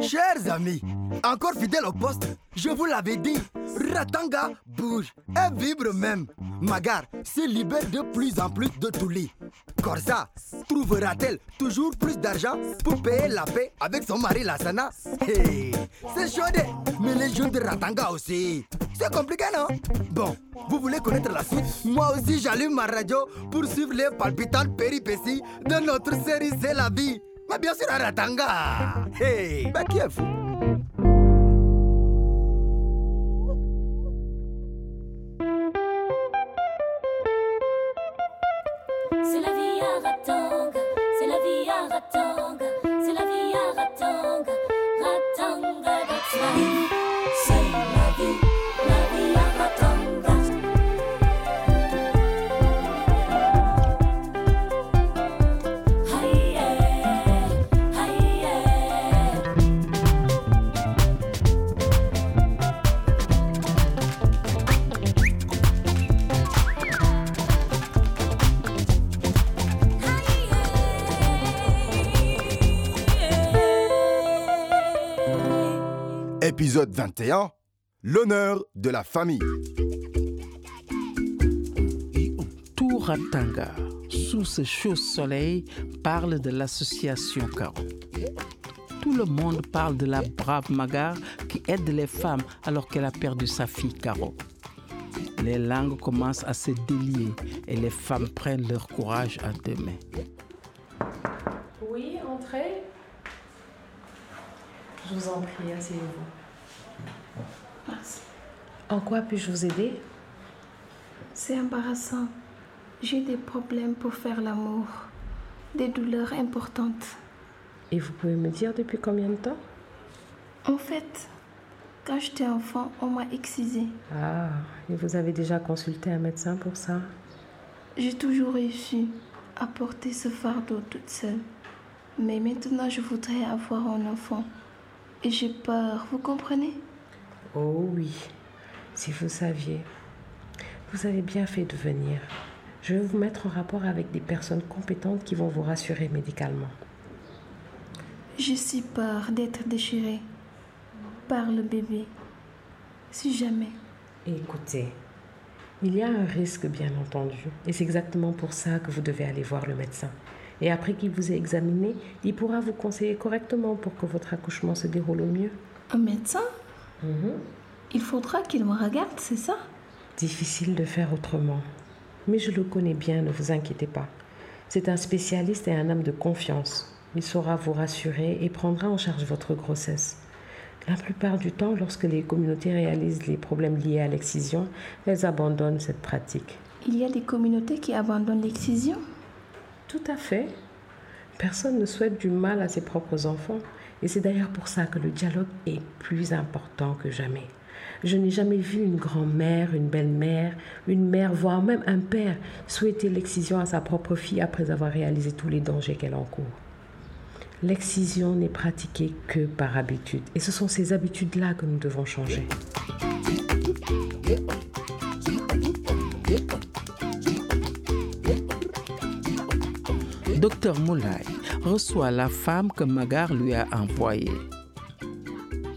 Chers amis, encore fidèle au poste, je vous l'avais dit, Ratanga bouge et vibre même. Magar se libère de plus en plus de tout lit. Corsa trouvera-t-elle toujours plus d'argent pour payer la paix avec son mari Lassana? C'est chaud, mais les jeux de Ratanga aussi. C'est compliqué, non? Bon, vous voulez connaître la suite? Moi aussi, j'allume ma radio pour suivre les palpitantes péripéties de notre série C'est la vie. mabiasira aratanga hey, bakiefu C'est la vie à raton. Épisode 21 L'honneur de la famille. Tout Ratanga, sous ce chaud soleil, parle de l'association Caro. Tout le monde parle de la brave Magar qui aide les femmes alors qu'elle a perdu sa fille Caro. Les langues commencent à se délier et les femmes prennent leur courage à deux mains. Oui, entrez. Je vous en prie, asseyez-vous. Merci. En quoi puis-je vous aider? C'est embarrassant. J'ai des problèmes pour faire l'amour. Des douleurs importantes. Et vous pouvez me dire depuis combien de temps? En fait, quand j'étais enfant, on m'a excisé. Ah, et vous avez déjà consulté un médecin pour ça? J'ai toujours réussi à porter ce fardeau toute seule. Mais maintenant, je voudrais avoir un enfant. Et j'ai peur, vous comprenez? Oh oui, si vous saviez. Vous avez bien fait de venir. Je vais vous mettre en rapport avec des personnes compétentes qui vont vous rassurer médicalement. J'ai si peur d'être déchirée par le bébé. Si jamais. Écoutez, il y a un risque bien entendu, et c'est exactement pour ça que vous devez aller voir le médecin. Et après qu'il vous ait examiné, il pourra vous conseiller correctement pour que votre accouchement se déroule au mieux. Un médecin? Mhm. Il faudra qu'il me regarde, c'est ça? Difficile de faire autrement. Mais je le connais bien, ne vous inquiétez pas. C'est un spécialiste et un homme de confiance. Il saura vous rassurer et prendra en charge votre grossesse. La plupart du temps, lorsque les communautés réalisent les problèmes liés à l'excision, elles abandonnent cette pratique. Il y a des communautés qui abandonnent l'excision? Tout à fait. Personne ne souhaite du mal à ses propres enfants. Et c'est d'ailleurs pour ça que le dialogue est plus important que jamais. Je n'ai jamais vu une grand-mère, une belle-mère, une mère, voire même un père souhaiter l'excision à sa propre fille après avoir réalisé tous les dangers qu'elle encourt. L'excision n'est pratiquée que par habitude. Et ce sont ces habitudes-là que nous devons changer. Docteur Moulay reçoit la femme que Magar lui a envoyée.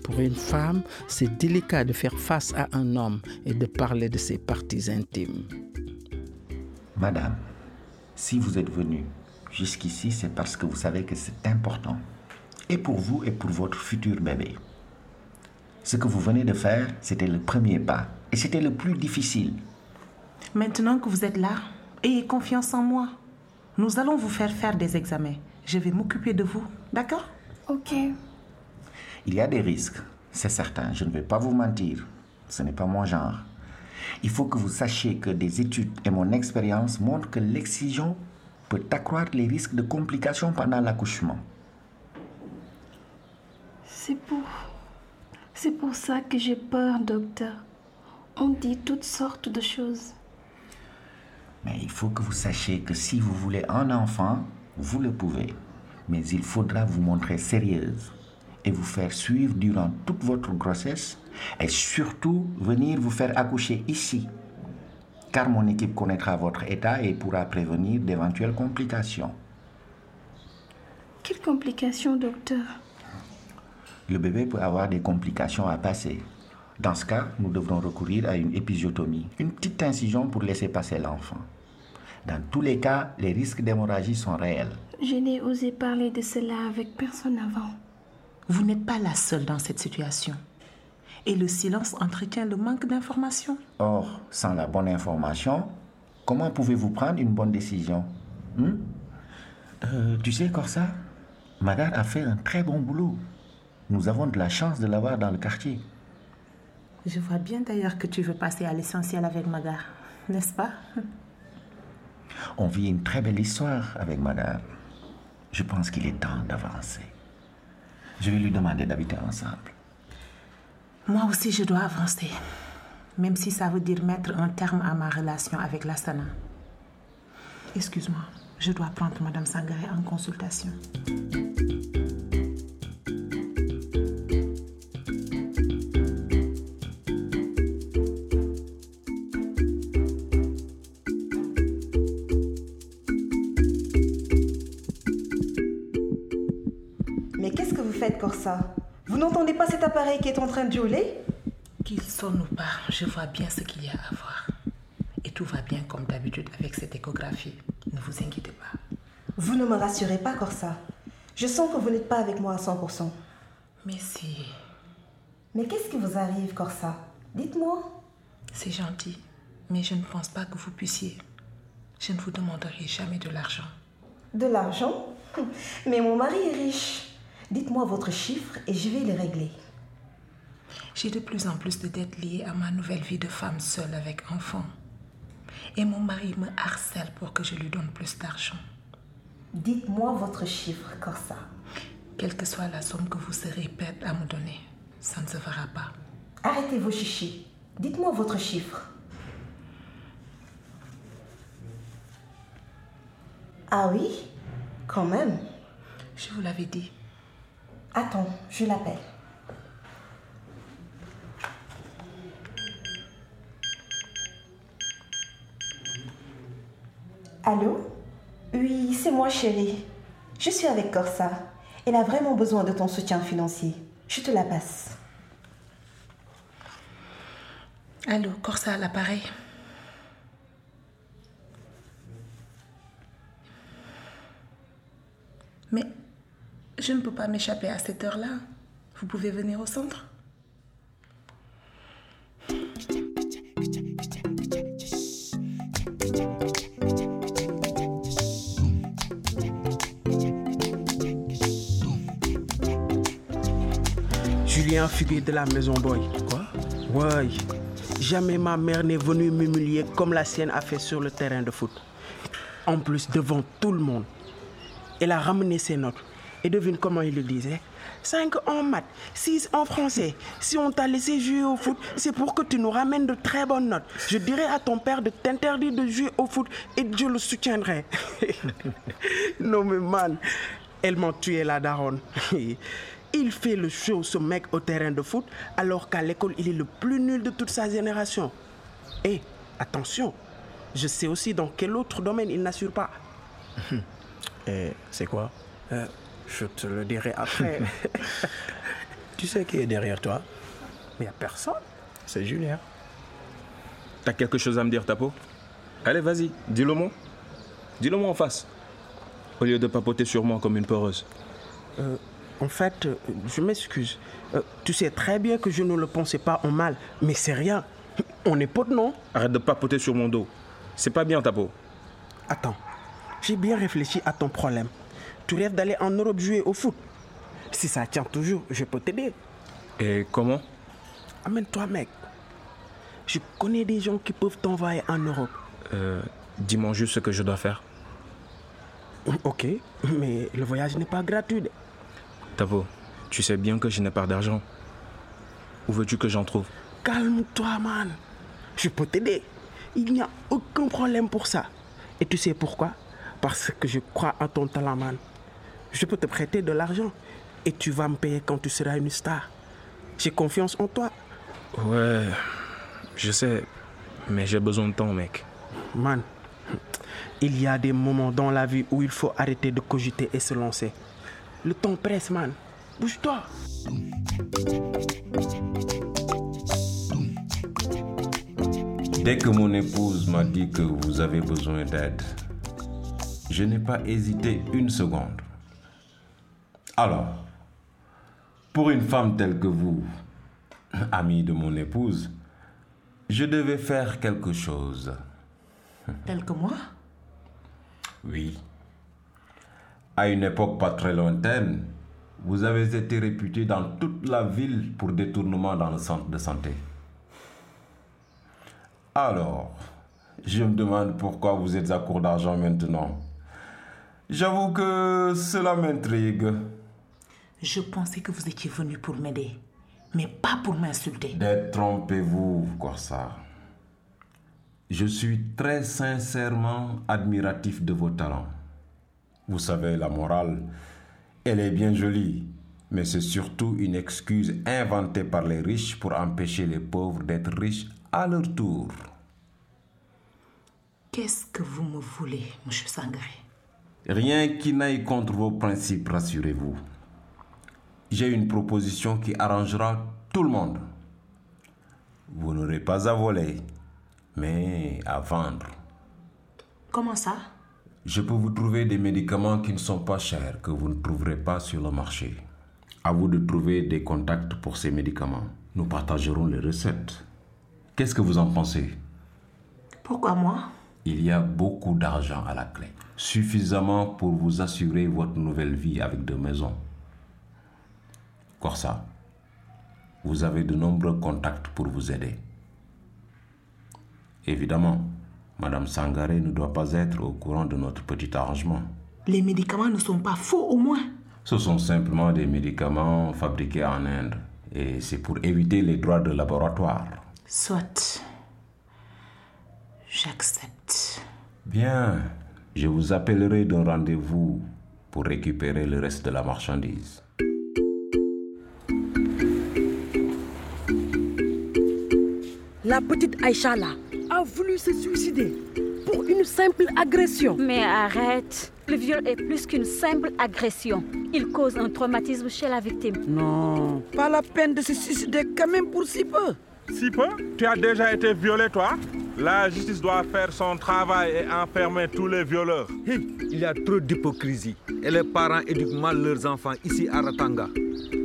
Pour une femme, c'est délicat de faire face à un homme et de parler de ses parties intimes. Madame, si vous êtes venue jusqu'ici, c'est parce que vous savez que c'est important. Et pour vous et pour votre futur bébé. Ce que vous venez de faire, c'était le premier pas. Et c'était le plus difficile. Maintenant que vous êtes là, ayez confiance en moi. Nous allons vous faire faire des examens. Je vais m'occuper de vous, d'accord? Ok. Il y a des risques, c'est certain. Je ne vais pas vous mentir. Ce n'est pas mon genre. Il faut que vous sachiez que des études et mon expérience montrent que l'excision peut accroître les risques de complications pendant l'accouchement. C'est pour. C'est pour ça que j'ai peur, docteur. On dit toutes sortes de choses. Mais il faut que vous sachiez que si vous voulez un enfant, vous le pouvez. Mais il faudra vous montrer sérieuse et vous faire suivre durant toute votre grossesse et surtout venir vous faire accoucher ici. Car mon équipe connaîtra votre état et pourra prévenir d'éventuelles complications. Quelles complications, docteur? Le bébé peut avoir des complications à passer. Dans ce cas, nous devrons recourir à une épisiotomie, une petite incision pour laisser passer l'enfant. Dans tous les cas, les risques d'hémorragie sont réels. Je n'ai osé parler de cela avec personne avant. Vous n'êtes pas la seule dans cette situation. Et le silence entretient le manque d'information? Or, sans la bonne information, comment pouvez-vous prendre une bonne décision? Hmm? Euh, Tu sais, Corsa, Magar a fait un très bon boulot. Nous avons de la chance de l'avoir dans le quartier. Je vois bien d'ailleurs que tu veux passer à l'essentiel avec Magar, n'est-ce pas? On vit une très belle histoire avec Magar. Je pense qu'il est temps d'avancer. Je vais lui demander d'habiter ensemble. Moi aussi, je dois avancer. Même si ça veut dire mettre un terme à ma relation avec l'Astana. Excuse-moi, je dois prendre Madame Sangaré en consultation. Que vous n'entendez pas cet appareil qui est en train de hurler Qu'il sonne ou pas, je vois bien ce qu'il y a à voir. Et tout va bien comme d'habitude avec cette échographie. Ne vous inquiétez pas. Vous ne me rassurez pas, Corsa. Je sens que vous n'êtes pas avec moi à 100%. Mais si, Mais qu'est-ce qui vous arrive, Corsa? Dites-moi. c'est gentil, mais je ne pense pas que vous puissiez. Je ne vous demanderai jamais de l'argent. De l'argent? Mais mon mari est riche. Dites-moi votre chiffre et je vais les régler. J'ai de plus en plus de dettes liées à ma nouvelle vie de femme seule avec enfant. Et mon mari me harcèle pour que je lui donne plus d'argent. Dites-moi votre chiffre, Corsa. Quelle que soit la somme que vous serez prête à me donner, ça ne se fera pas. Arrêtez vos chichis. Dites-moi votre chiffre. Ah oui? Quand même. Je vous l'avais dit. Attends, je l'appelle. Allô? Oui, c'est moi chérie. Je suis avec Corsa. Elle a vraiment besoin de ton soutien financier. Je te la passe. Allô, Corsa l'appareil. Mais je ne peux pas m'échapper à cette heure-là. Vous pouvez venir au centre Julien Fuguet de la Maison Boy. Quoi? Ouais. Jamais ma mère n'est venue m'humilier comme la sienne a fait sur le terrain de foot. En plus, devant tout le monde. Elle a ramené ses notes. Et devine comment il le disait 5 en maths, 6 en français. Si on t'a laissé jouer au foot, c'est pour que tu nous ramènes de très bonnes notes. Je dirais à ton père de t'interdire de jouer au foot et je le soutiendrai. non mais man, elle m'a tué la daronne. Il fait le show, ce mec, au terrain de foot, alors qu'à l'école, il est le plus nul de toute sa génération. Et attention, je sais aussi dans quel autre domaine il n'assure pas. Et c'est quoi? Euh, je te le dirai après. Tu sais qui est derrière toi? Mais il a personne. C'est Julien. T'as quelque chose à me dire, Tapo? Allez, vas-y, dis-le moi. Dis-le moi en face. Au lieu de papoter sur moi comme une peureuse. Euh, en fait, euh, je m'excuse. Euh, tu sais très bien que je ne le pensais pas en mal, mais c'est rien. On est potes, non? Arrête de papoter sur mon dos. C'est pas bien, Tapo. Attends, j'ai bien réfléchi à ton problème. Tu rêves d'aller en Europe jouer au foot. Si ça tient toujours, je peux t'aider. Et comment? Amène-toi, mec. Je connais des gens qui peuvent t'envoyer en Europe. Euh, Dis-moi juste ce que je dois faire. Ok, mais le voyage n'est pas gratuit. Tapo, tu sais bien que je n'ai pas d'argent. Où veux-tu que j'en trouve? Calme-toi, man. Je peux t'aider. Il n'y a aucun problème pour ça. Et tu sais pourquoi? Parce que je crois en ton talent, man. Je peux te prêter de l'argent. Et tu vas me payer quand tu seras une star. J'ai confiance en toi. Ouais, je sais. Mais j'ai besoin de temps, mec. Man, il y a des moments dans la vie où il faut arrêter de cogiter et se lancer. Le temps presse, man. Bouge-toi. Dès que mon épouse m'a dit que vous avez besoin d'aide, je n'ai pas hésité une seconde. Alors, pour une femme telle que vous, amie de mon épouse, je devais faire quelque chose. Tel que moi? Oui. À une époque pas très lointaine, vous avez été réputé dans toute la ville pour détournement dans le centre de santé. Alors, je me demande pourquoi vous êtes à court d'argent maintenant. J'avoue que cela m'intrigue. Je pensais que vous étiez venu pour m'aider, mais pas pour m'insulter. Détrompez-vous, Corsa. Je suis très sincèrement admiratif de vos talents. Vous savez, la morale, elle est bien jolie, mais c'est surtout une excuse inventée par les riches pour empêcher les pauvres d'être riches à leur tour. Qu'est-ce que vous me voulez, monsieur Sangaré Rien qui n'aille contre vos principes, rassurez-vous. J'ai une proposition qui arrangera tout le monde. Vous n'aurez pas à voler, mais à vendre. Comment ça? Je peux vous trouver des médicaments qui ne sont pas chers, que vous ne trouverez pas sur le marché. À vous de trouver des contacts pour ces médicaments. Nous partagerons les recettes. Qu'est-ce que vous en pensez? Pourquoi moi? Il y a beaucoup d'argent à la clé. Suffisamment pour vous assurer votre nouvelle vie avec deux maisons. Corsa, vous avez de nombreux contacts pour vous aider. Évidemment, Madame Sangaré ne doit pas être au courant de notre petit arrangement. Les médicaments ne sont pas faux au moins. Ce sont simplement des médicaments fabriqués en Inde et c'est pour éviter les droits de laboratoire. Soit. J'accepte. Bien, je vous appellerai d'un rendez-vous pour récupérer le reste de la marchandise. La petite Aïcha là a voulu se suicider pour une simple agression. Mais arrête. Le viol est plus qu'une simple agression. Il cause un traumatisme chez la victime. Non, pas la peine de se suicider quand même pour si peu. Si peu? Tu as déjà été violé, toi? La justice doit faire son travail et enfermer tous les violeurs. Hey, il y a trop d'hypocrisie. Et les parents éduquent mal leurs enfants ici à Ratanga.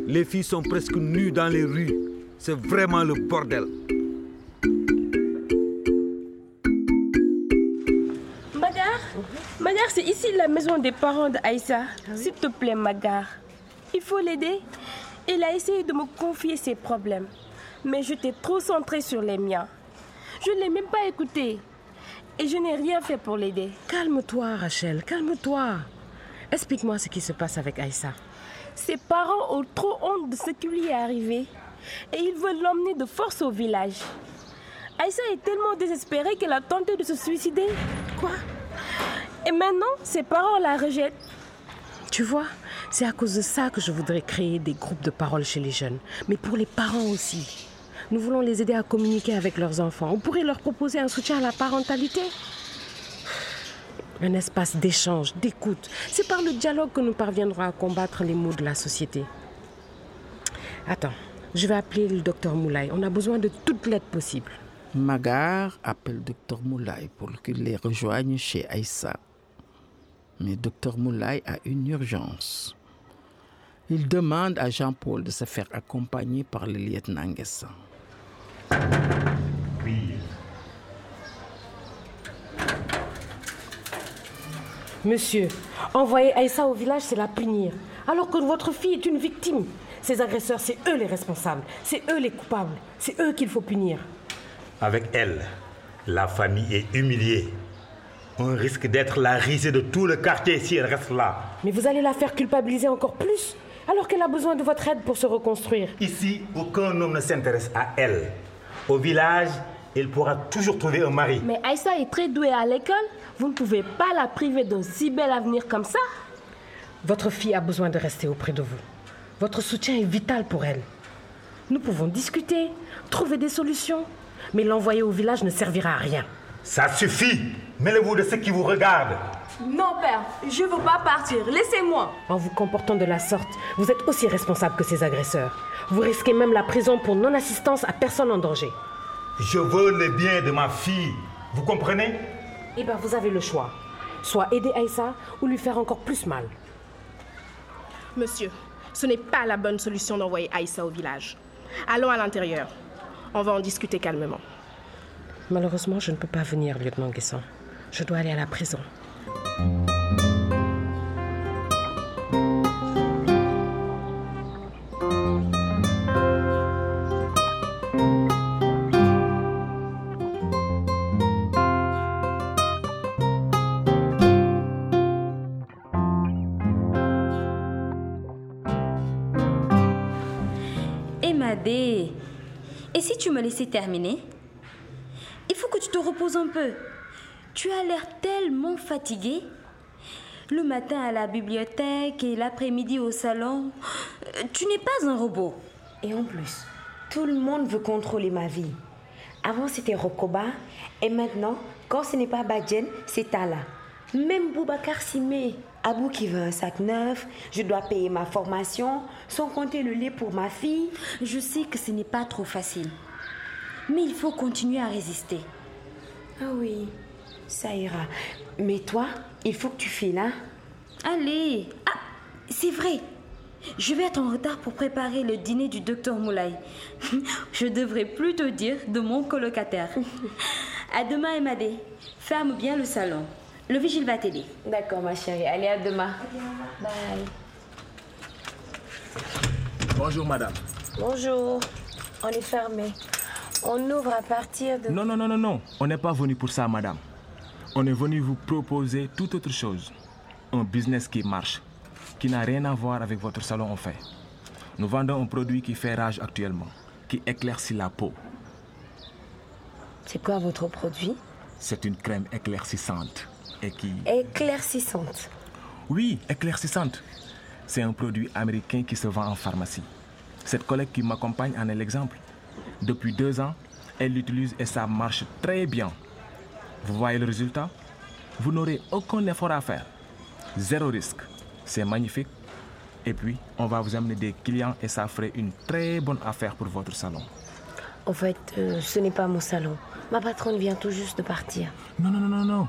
Les filles sont presque nues dans les rues. C'est vraiment le bordel. Magar, c'est ici la maison des parents d'Aïssa. S'il te plaît, Magar. Il faut l'aider. Il a essayé de me confier ses problèmes. Mais j'étais trop centrée sur les miens. Je ne l'ai même pas écouté. Et je n'ai rien fait pour l'aider. Calme-toi, Rachel, calme-toi. Explique-moi ce qui se passe avec Aïssa. Ses parents ont trop honte de ce qui lui est arrivé. Et ils veulent l'emmener de force au village. Aïssa est tellement désespérée qu'elle a tenté de se suicider. Quoi? Et maintenant, ses parents la rejettent. Tu vois, c'est à cause de ça que je voudrais créer des groupes de parole chez les jeunes, mais pour les parents aussi. Nous voulons les aider à communiquer avec leurs enfants. On pourrait leur proposer un soutien à la parentalité. Un espace d'échange, d'écoute. C'est par le dialogue que nous parviendrons à combattre les maux de la société. Attends, je vais appeler le docteur Moulay. On a besoin de toute l'aide possible. Magar appelle Dr Moulay pour qu'il les rejoigne chez Aïssa. Mais Dr Moulay a une urgence. Il demande à Jean-Paul de se faire accompagner par le lieutenant Nguessan. Monsieur, envoyer Aïssa au village, c'est la punir. Alors que votre fille est une victime. Ces agresseurs, c'est eux les responsables. C'est eux les coupables. C'est eux qu'il faut punir. Avec elle, la famille est humiliée. On risque d'être la risée de tout le quartier si elle reste là. Mais vous allez la faire culpabiliser encore plus, alors qu'elle a besoin de votre aide pour se reconstruire. Ici, aucun homme ne s'intéresse à elle. Au village, elle pourra toujours trouver un mari. Mais Aïssa est très douée à l'école. Vous ne pouvez pas la priver d'un si bel avenir comme ça. Votre fille a besoin de rester auprès de vous. Votre soutien est vital pour elle. Nous pouvons discuter, trouver des solutions, mais l'envoyer au village ne servira à rien. Ça suffit Mêlez-vous de ceux qui vous regardent. Non, père, je veux pas partir. Laissez-moi. En vous comportant de la sorte, vous êtes aussi responsable que ces agresseurs. Vous risquez même la prison pour non-assistance à personne en danger. Je veux le bien de ma fille. Vous comprenez? Eh bien, vous avez le choix. Soit aider Aïssa ou lui faire encore plus mal. Monsieur, ce n'est pas la bonne solution d'envoyer Aïssa au village. Allons à l'intérieur. On va en discuter calmement. Malheureusement, je ne peux pas venir, lieutenant Guesson. Je dois aller à la prison. Emadé, et si tu me laissais terminer? Reposes un peu. Tu as l'air tellement fatigué. Le matin à la bibliothèque et l'après-midi au salon. Tu n'es pas un robot. Et en plus, tout le monde veut contrôler ma vie. Avant, c'était Rokoba. Et maintenant, quand ce n'est pas Badjen, c'est Tala. Même Boubacar Simé. Abou qui veut un sac neuf. Je dois payer ma formation. Sans compter le lait pour ma fille. Je sais que ce n'est pas trop facile. Mais il faut continuer à résister. Ah oui, ça ira. Mais toi, il faut que tu files, hein Allez Ah, c'est vrai Je vais être en retard pour préparer le dîner du docteur Moulay. Je devrais plutôt dire de mon colocataire. À demain, Emadé. Ferme bien le salon. Le vigile va t'aider. D'accord, ma chérie. Allez, à demain. Bye. Bonjour, madame. Bonjour. On est fermé. On ouvre à partir de... Non, non, non, non, non. On n'est pas venu pour ça, madame. On est venu vous proposer toute autre chose. Un business qui marche, qui n'a rien à voir avec votre salon en fait. Nous vendons un produit qui fait rage actuellement, qui éclaircit la peau. C'est quoi votre produit? C'est une crème éclaircissante et qui... Éclaircissante. Oui, éclaircissante. C'est un produit américain qui se vend en pharmacie. Cette collègue qui m'accompagne en est l'exemple. Depuis deux ans, elle l'utilise et ça marche très bien. Vous voyez le résultat? Vous n'aurez aucun effort à faire. Zéro risque. C'est magnifique. Et puis, on va vous amener des clients et ça ferait une très bonne affaire pour votre salon. En fait, euh, ce n'est pas mon salon. Ma patronne vient tout juste de partir. Non, non, non, non, non.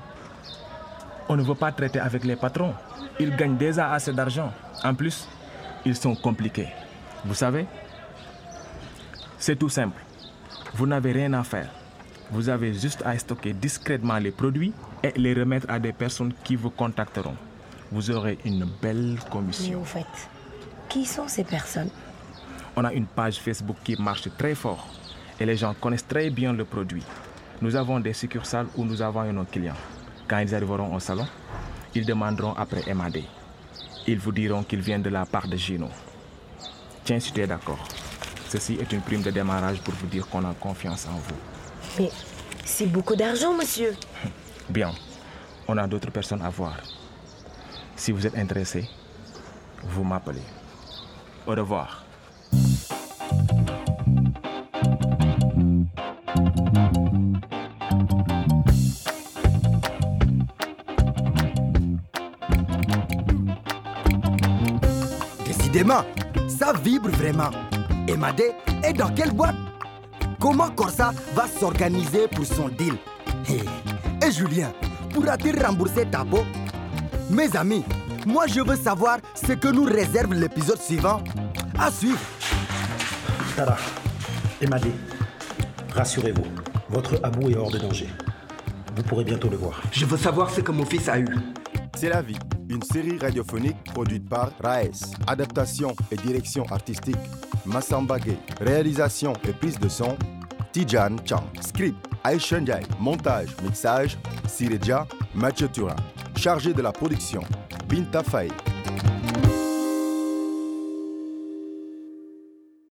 On ne veut pas traiter avec les patrons. Ils gagnent déjà assez d'argent. En plus, ils sont compliqués. Vous savez? C'est tout simple. Vous n'avez rien à faire. Vous avez juste à stocker discrètement les produits et les remettre à des personnes qui vous contacteront. Vous aurez une belle Mais commission. au fait, qui sont ces personnes? On a une page Facebook qui marche très fort et les gens connaissent très bien le produit. Nous avons des succursales où nous avons nos clients. Quand ils arriveront au salon, ils demanderont après MAD. Ils vous diront qu'ils viennent de la part de Gino. Tiens, si tu es d'accord. Ceci est une prime de démarrage pour vous dire qu'on a confiance en vous. Mais c'est beaucoup d'argent, monsieur. Bien, on a d'autres personnes à voir. Si vous êtes intéressé, vous m'appelez. Au revoir. Décidément, ça vibre vraiment. Et Madé est dans quelle boîte? Comment Corsa va s'organiser pour son deal? Hey, Et Julien, pourra-t-il rembourser ta peau? Mes amis, moi je veux savoir ce que nous réserve l'épisode suivant. À suivre. Tara, Emadé, rassurez-vous, votre Abou est hors de danger. Vous pourrez bientôt le voir. Je veux savoir ce que mon fils a eu. C'est la vie, une série radiophonique produite par Raes. Adaptation et direction artistique, Massamba Gay. Réalisation et prise de son, Tijan Chang. Script, Aishan. Montage, mixage, Sireja, Mathieu Turin. Chargé de la production, Binta Faye.